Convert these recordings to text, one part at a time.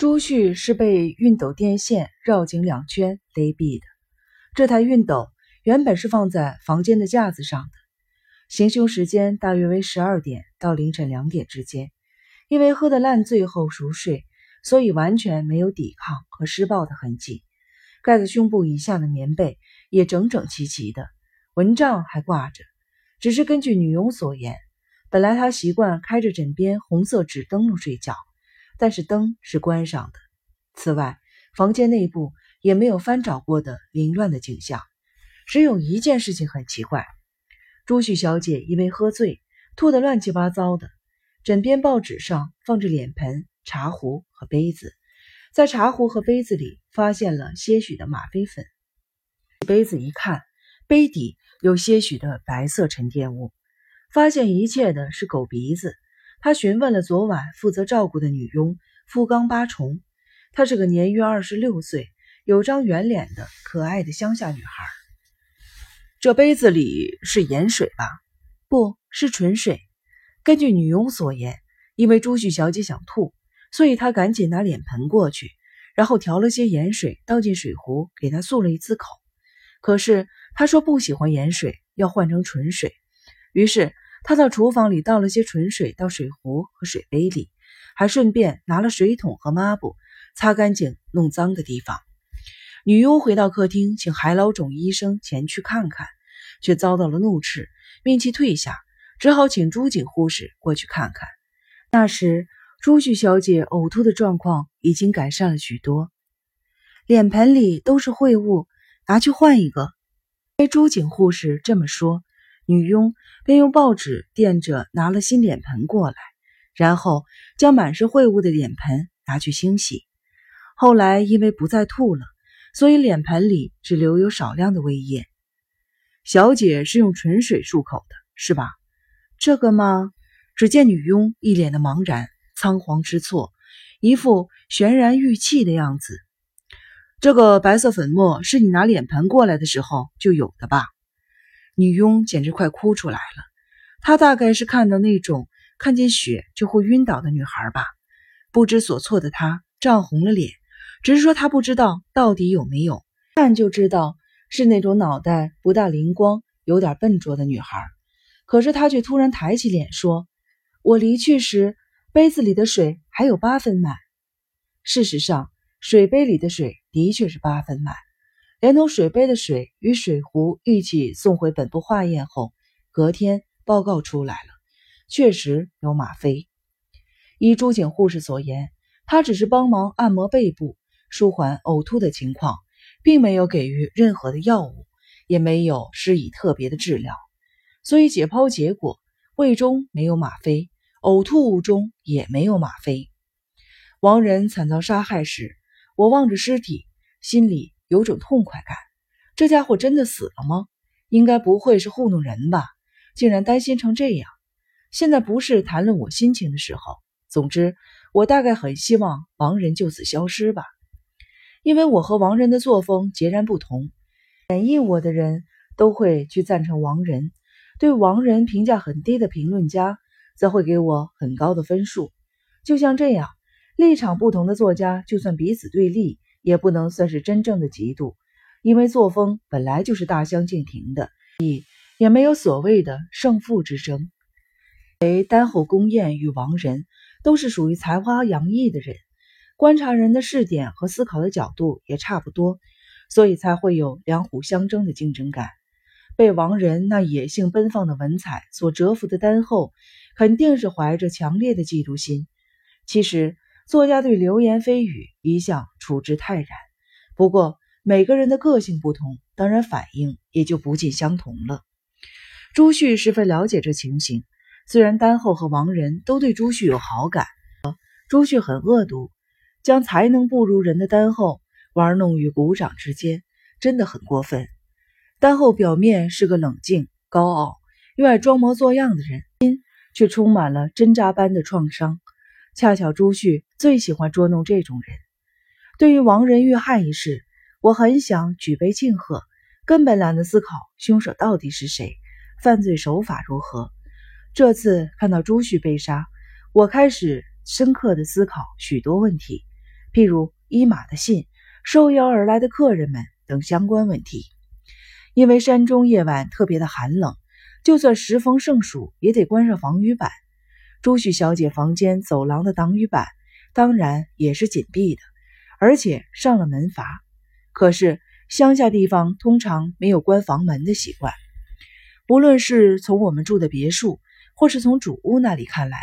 朱旭是被熨斗电线绕颈两圈勒毙的。这台熨斗原本是放在房间的架子上的。行凶时间大约为十二点到凌晨两点之间。因为喝得烂醉后熟睡，所以完全没有抵抗和施暴的痕迹。盖在胸部以下的棉被也整整齐齐的，蚊帐还挂着。只是根据女佣所言，本来她习惯开着枕边红色纸灯笼睡觉。但是灯是关上的。此外，房间内部也没有翻找过的凌乱的景象。只有一件事情很奇怪：朱旭小姐因为喝醉，吐得乱七八糟的。枕边报纸上放着脸盆、茶壶和杯子，在茶壶和杯子里发现了些许的吗啡粉。杯子一看，杯底有些许的白色沉淀物。发现一切的是狗鼻子。他询问了昨晚负责照顾的女佣富冈八重，她是个年约二十六岁、有张圆脸的可爱的乡下女孩。这杯子里是盐水吧？不是纯水。根据女佣所言，因为朱旭小姐想吐，所以她赶紧拿脸盆过去，然后调了些盐水倒进水壶，给她漱了一次口。可是她说不喜欢盐水，要换成纯水，于是。他到厨房里倒了些纯水到水壶和水杯里，还顺便拿了水桶和抹布擦干净弄脏的地方。女佣回到客厅，请海老种医生前去看看，却遭到了怒斥，命其退下，只好请朱景护士过去看看。那时朱旭小姐呕吐的状况已经改善了许多，脸盆里都是秽物，拿去换一个。被朱景护士这么说。女佣便用报纸垫着拿了新脸盆过来，然后将满是秽物的脸盆拿去清洗。后来因为不再吐了，所以脸盆里只留有少量的胃液。小姐是用纯水漱口的，是吧？这个吗？只见女佣一脸的茫然、仓皇失措，一副悬然欲泣的样子。这个白色粉末是你拿脸盆过来的时候就有的吧？女佣简直快哭出来了，她大概是看到那种看见血就会晕倒的女孩吧。不知所措的她涨红了脸，只是说她不知道到底有没有，看就知道是那种脑袋不大灵光、有点笨拙的女孩。可是她却突然抬起脸说：“我离去时，杯子里的水还有八分满。事实上，水杯里的水的确是八分满。”连同水杯的水与水壶一起送回本部化验后，隔天报告出来了，确实有吗啡。依朱景护士所言，他只是帮忙按摩背部，舒缓呕吐的情况，并没有给予任何的药物，也没有施以特别的治疗。所以解剖结果，胃中没有吗啡，呕吐物中也没有吗啡。王仁惨遭杀害时，我望着尸体，心里。有种痛快感，这家伙真的死了吗？应该不会是糊弄人吧？竟然担心成这样。现在不是谈论我心情的时候。总之，我大概很希望王仁就此消失吧，因为我和王仁的作风截然不同。演绎我的人都会去赞成王仁，对王仁评价很低的评论家则会给我很高的分数。就像这样，立场不同的作家，就算彼此对立。也不能算是真正的嫉妒，因为作风本来就是大相径庭的，也也没有所谓的胜负之争。为丹后宫宴与王仁都是属于才华洋溢的人，观察人的视点和思考的角度也差不多，所以才会有两虎相争的竞争感。被王仁那野性奔放的文采所折服的丹后，肯定是怀着强烈的嫉妒心。其实。作家对流言蜚语一向处之泰然，不过每个人的个性不同，当然反应也就不尽相同了。朱旭十分了解这情形，虽然丹后和王仁都对朱旭有好感，朱旭很恶毒，将才能不如人的丹后玩弄于股掌之间，真的很过分。丹后表面是个冷静、高傲、又爱装模作样的人，心却充满了针扎般的创伤。恰巧朱旭最喜欢捉弄这种人。对于王仁遇害一事，我很想举杯庆贺，根本懒得思考凶手到底是谁，犯罪手法如何。这次看到朱旭被杀，我开始深刻的思考许多问题，譬如伊马的信、受邀而来的客人们等相关问题。因为山中夜晚特别的寒冷，就算时逢盛暑，也得关上防雨板。朱旭小姐房间走廊的挡雨板当然也是紧闭的，而且上了门阀。可是乡下地方通常没有关房门的习惯。无论是从我们住的别墅，或是从主屋那里看来，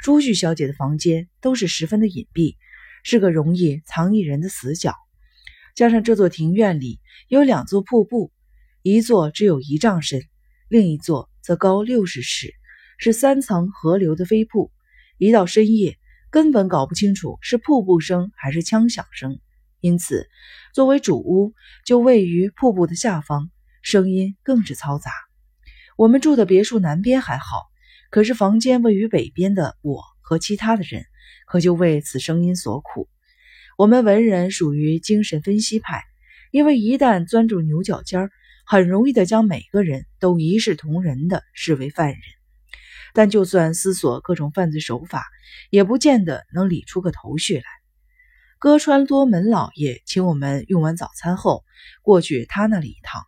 朱旭小姐的房间都是十分的隐蔽，是个容易藏匿人的死角。加上这座庭院里有两座瀑布，一座只有一丈深，另一座则高六十尺。是三层河流的飞瀑，一到深夜根本搞不清楚是瀑布声还是枪响声，因此作为主屋就位于瀑布的下方，声音更是嘈杂。我们住的别墅南边还好，可是房间位于北边的我和其他的人可就为此声音所苦。我们文人属于精神分析派，因为一旦钻住牛角尖儿，很容易的将每个人都一视同仁的视为犯人。但就算思索各种犯罪手法，也不见得能理出个头绪来。歌川多门老爷请我们用完早餐后过去他那里一趟，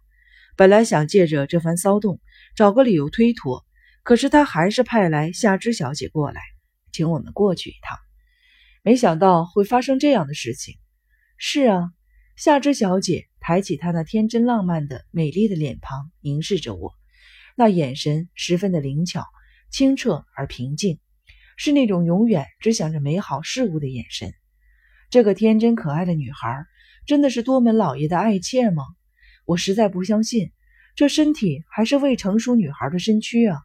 本来想借着这番骚动找个理由推脱，可是他还是派来夏之小姐过来，请我们过去一趟。没想到会发生这样的事情。是啊，夏之小姐抬起她那天真浪漫的美丽的脸庞，凝视着我，那眼神十分的灵巧。清澈而平静，是那种永远只想着美好事物的眼神。这个天真可爱的女孩，真的是多门老爷的爱妾吗？我实在不相信，这身体还是未成熟女孩的身躯啊！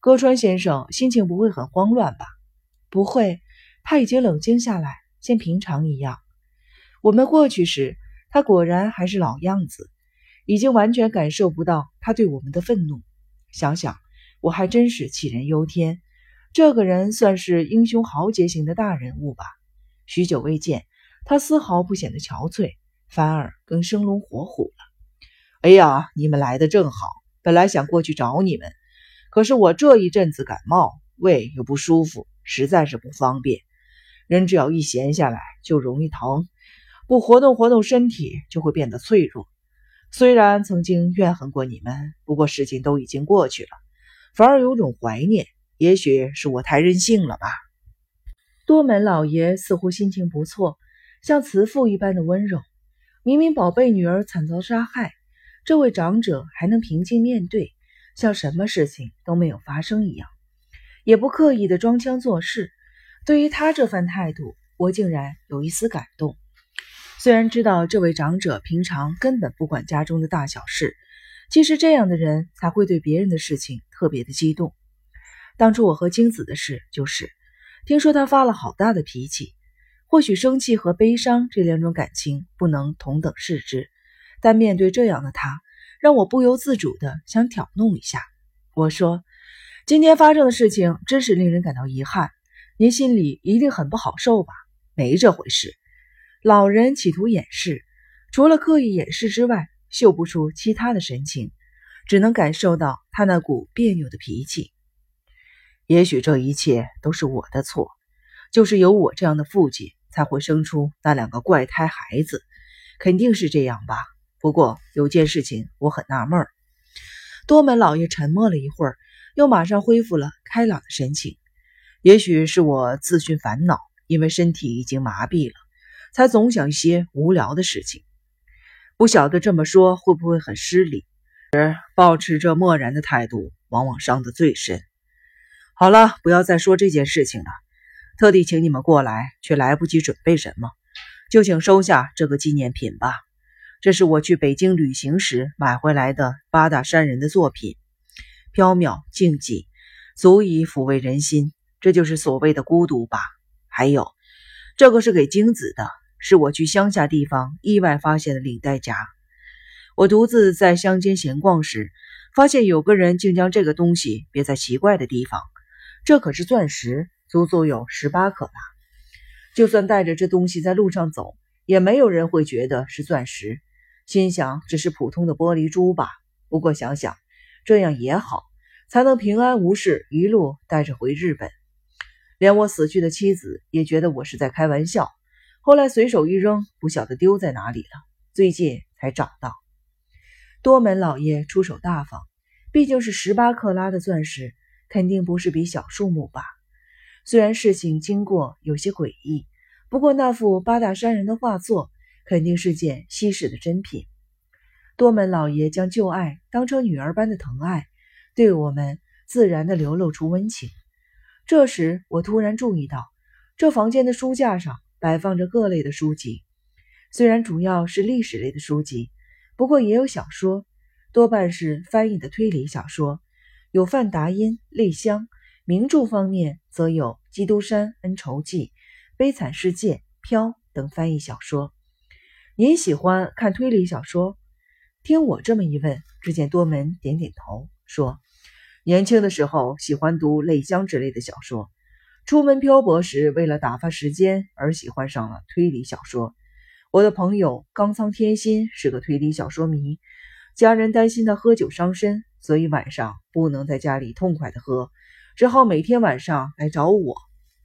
歌川先生心情不会很慌乱吧？不会，他已经冷静下来，像平常一样。我们过去时，他果然还是老样子，已经完全感受不到他对我们的愤怒。想想。我还真是杞人忧天，这个人算是英雄豪杰型的大人物吧？许久未见，他丝毫不显得憔悴，反而更生龙活虎了。哎呀，你们来的正好，本来想过去找你们，可是我这一阵子感冒，胃又不舒服，实在是不方便。人只要一闲下来就容易疼，不活动活动身体就会变得脆弱。虽然曾经怨恨过你们，不过事情都已经过去了。反而有种怀念，也许是我太任性了吧。多门老爷似乎心情不错，像慈父一般的温柔。明明宝贝女儿惨遭杀害，这位长者还能平静面对，像什么事情都没有发生一样，也不刻意的装腔作势。对于他这番态度，我竟然有一丝感动。虽然知道这位长者平常根本不管家中的大小事。其实这样的人才会对别人的事情特别的激动。当初我和京子的事，就是听说他发了好大的脾气。或许生气和悲伤这两种感情不能同等视之，但面对这样的他，让我不由自主的想挑弄一下。我说：“今天发生的事情真是令人感到遗憾，您心里一定很不好受吧？”没这回事。老人企图掩饰，除了刻意掩饰之外。嗅不出其他的神情，只能感受到他那股别扭的脾气。也许这一切都是我的错，就是有我这样的父亲，才会生出那两个怪胎孩子，肯定是这样吧。不过有件事情我很纳闷。多门老爷沉默了一会儿，又马上恢复了开朗的神情。也许是我自寻烦恼，因为身体已经麻痹了，才总想一些无聊的事情。不晓得这么说会不会很失礼？而保持着漠然的态度，往往伤得最深。好了，不要再说这件事情了。特地请你们过来，却来不及准备什么，就请收下这个纪念品吧。这是我去北京旅行时买回来的八大山人的作品，飘渺静寂，足以抚慰人心。这就是所谓的孤独吧。还有，这个是给京子的。是我去乡下地方意外发现的领带夹。我独自在乡间闲逛时，发现有个人竟将这个东西别在奇怪的地方。这可是钻石，足足有十八克拉。就算带着这东西在路上走，也没有人会觉得是钻石。心想只是普通的玻璃珠吧。不过想想，这样也好，才能平安无事一路带着回日本。连我死去的妻子也觉得我是在开玩笑。后来随手一扔，不晓得丢在哪里了，最近才找到。多门老爷出手大方，毕竟是十八克拉的钻石，肯定不是笔小数目吧？虽然事情经过有些诡异，不过那幅八大山人的画作肯定是件稀世的珍品。多门老爷将旧爱当成女儿般的疼爱，对我们自然的流露出温情。这时，我突然注意到，这房间的书架上摆放着各类的书籍，虽然主要是历史类的书籍，不过也有小说，多半是翻译的推理小说，有范达因、泪香。名著方面，则有《基督山恩仇记》《悲惨世界》《飘》等翻译小说。您喜欢看推理小说？听我这么一问，只见多门点点头，说：“年轻的时候喜欢读泪香之类的小说，出门漂泊时为了打发时间而喜欢上了推理小说。我的朋友冈仓天心是个推理小说迷，家人担心他喝酒伤身，所以晚上不能在家里痛快的喝。”只好每天晚上来找我，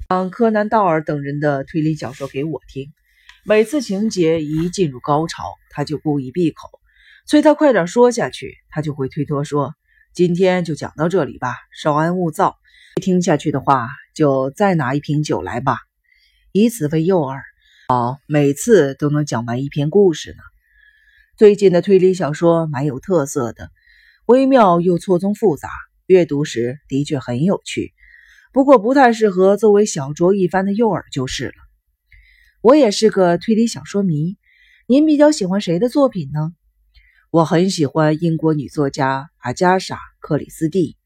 讲柯南道尔等人的推理小说给我听。每次情节一进入高潮，他就故意闭口，催他快点说下去。他就会推脱说：“今天就讲到这里吧，稍安勿躁。听下去的话，就再拿一瓶酒来吧，以此为诱饵，好每次都能讲完一篇故事呢。”最近的推理小说蛮有特色的，微妙又错综复杂。阅读时的确很有趣，不过不太适合作为小酌一番的诱饵就是了。我也是个推理小说迷，您比较喜欢谁的作品呢？我很喜欢英国女作家阿加莎·克里斯蒂，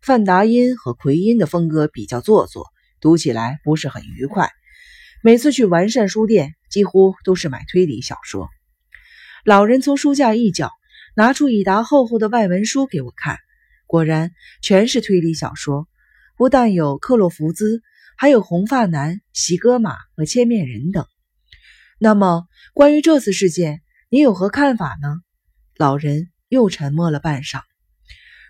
范达因和奎因的风格比较做作，读起来不是很愉快。每次去完善书店，几乎都是买推理小说。老人从书架一角拿出一沓厚厚的外文书给我看。果然全是推理小说，不但有克洛弗兹，还有红发男、席格玛和千面人等。那么，关于这次事件，你有何看法呢？老人又沉默了半晌。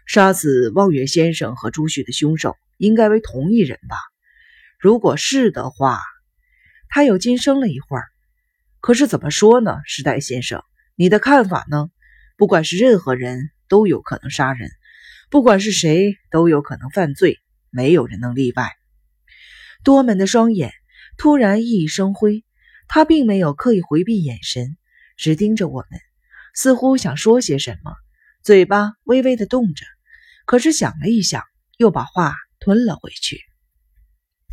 杀死望远先生和朱旭的凶手应该为同一人吧？如果是的话，他又惊声了一会儿。可是怎么说呢，时代先生，你的看法呢？不管是任何人都有可能杀人。不管是谁都有可能犯罪，没有人能例外。多门的双眼突然熠熠生辉，他并没有刻意回避眼神，直盯着我们，似乎想说些什么，嘴巴微微的动着，可是想了一想，又把话吞了回去。